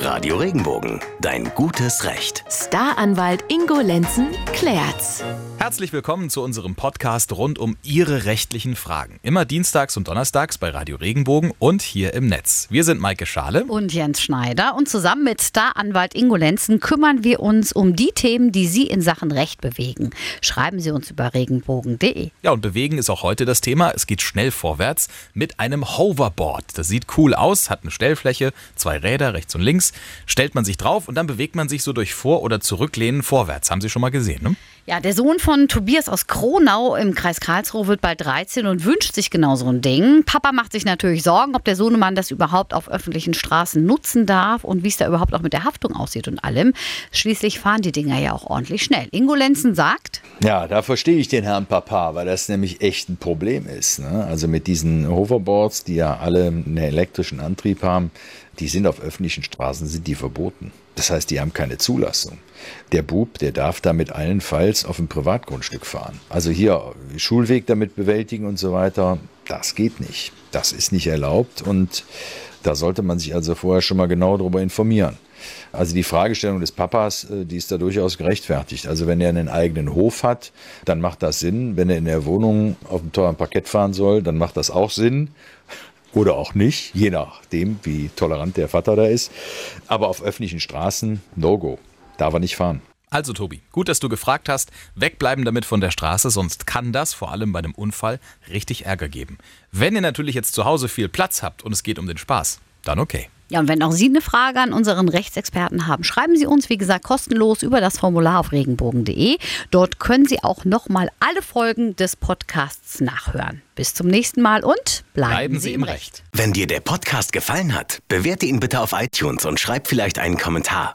Radio Regenbogen, dein gutes Recht. Staranwalt Ingo Lenzen klärt's. Herzlich willkommen zu unserem Podcast rund um Ihre rechtlichen Fragen. Immer dienstags und donnerstags bei Radio Regenbogen und hier im Netz. Wir sind Maike Schale und Jens Schneider und zusammen mit Staranwalt Ingo Lenzen kümmern wir uns um die Themen, die Sie in Sachen Recht bewegen. Schreiben Sie uns über regenbogen.de. Ja, und bewegen ist auch heute das Thema. Es geht schnell vorwärts mit einem Hoverboard. Das sieht cool aus, hat eine Stellfläche, zwei Räder rechts und links stellt man sich drauf und dann bewegt man sich so durch Vor- oder Zurücklehnen vorwärts. Haben Sie schon mal gesehen, ne? them Ja, der Sohn von Tobias aus Kronau im Kreis Karlsruhe wird bald 13 und wünscht sich genau so ein Ding. Papa macht sich natürlich Sorgen, ob der Sohnemann das überhaupt auf öffentlichen Straßen nutzen darf und wie es da überhaupt auch mit der Haftung aussieht und allem. Schließlich fahren die Dinger ja auch ordentlich schnell. Ingo Lenzen sagt. Ja, da verstehe ich den Herrn Papa, weil das nämlich echt ein Problem ist. Ne? Also mit diesen Hoverboards, die ja alle einen elektrischen Antrieb haben, die sind auf öffentlichen Straßen, sind die verboten. Das heißt, die haben keine Zulassung. Der Bub, der darf damit allenfalls auf dem Privatgrundstück fahren. Also hier Schulweg damit bewältigen und so weiter, das geht nicht. Das ist nicht erlaubt und da sollte man sich also vorher schon mal genau darüber informieren. Also die Fragestellung des Papas, äh, die ist da durchaus gerechtfertigt. Also wenn er einen eigenen Hof hat, dann macht das Sinn. Wenn er in der Wohnung auf dem teuren Parkett fahren soll, dann macht das auch Sinn oder auch nicht, je nachdem, wie tolerant der Vater da ist. Aber auf öffentlichen Straßen, No-Go. Darf er nicht fahren. Also Tobi, gut, dass du gefragt hast. Wegbleiben damit von der Straße, sonst kann das, vor allem bei einem Unfall, richtig Ärger geben. Wenn ihr natürlich jetzt zu Hause viel Platz habt und es geht um den Spaß, dann okay. Ja, und wenn auch Sie eine Frage an unseren Rechtsexperten haben, schreiben Sie uns, wie gesagt, kostenlos über das Formular auf regenbogen.de. Dort können Sie auch nochmal alle Folgen des Podcasts nachhören. Bis zum nächsten Mal und bleiben, bleiben Sie im Recht. Wenn dir der Podcast gefallen hat, bewerte ihn bitte auf iTunes und schreib vielleicht einen Kommentar.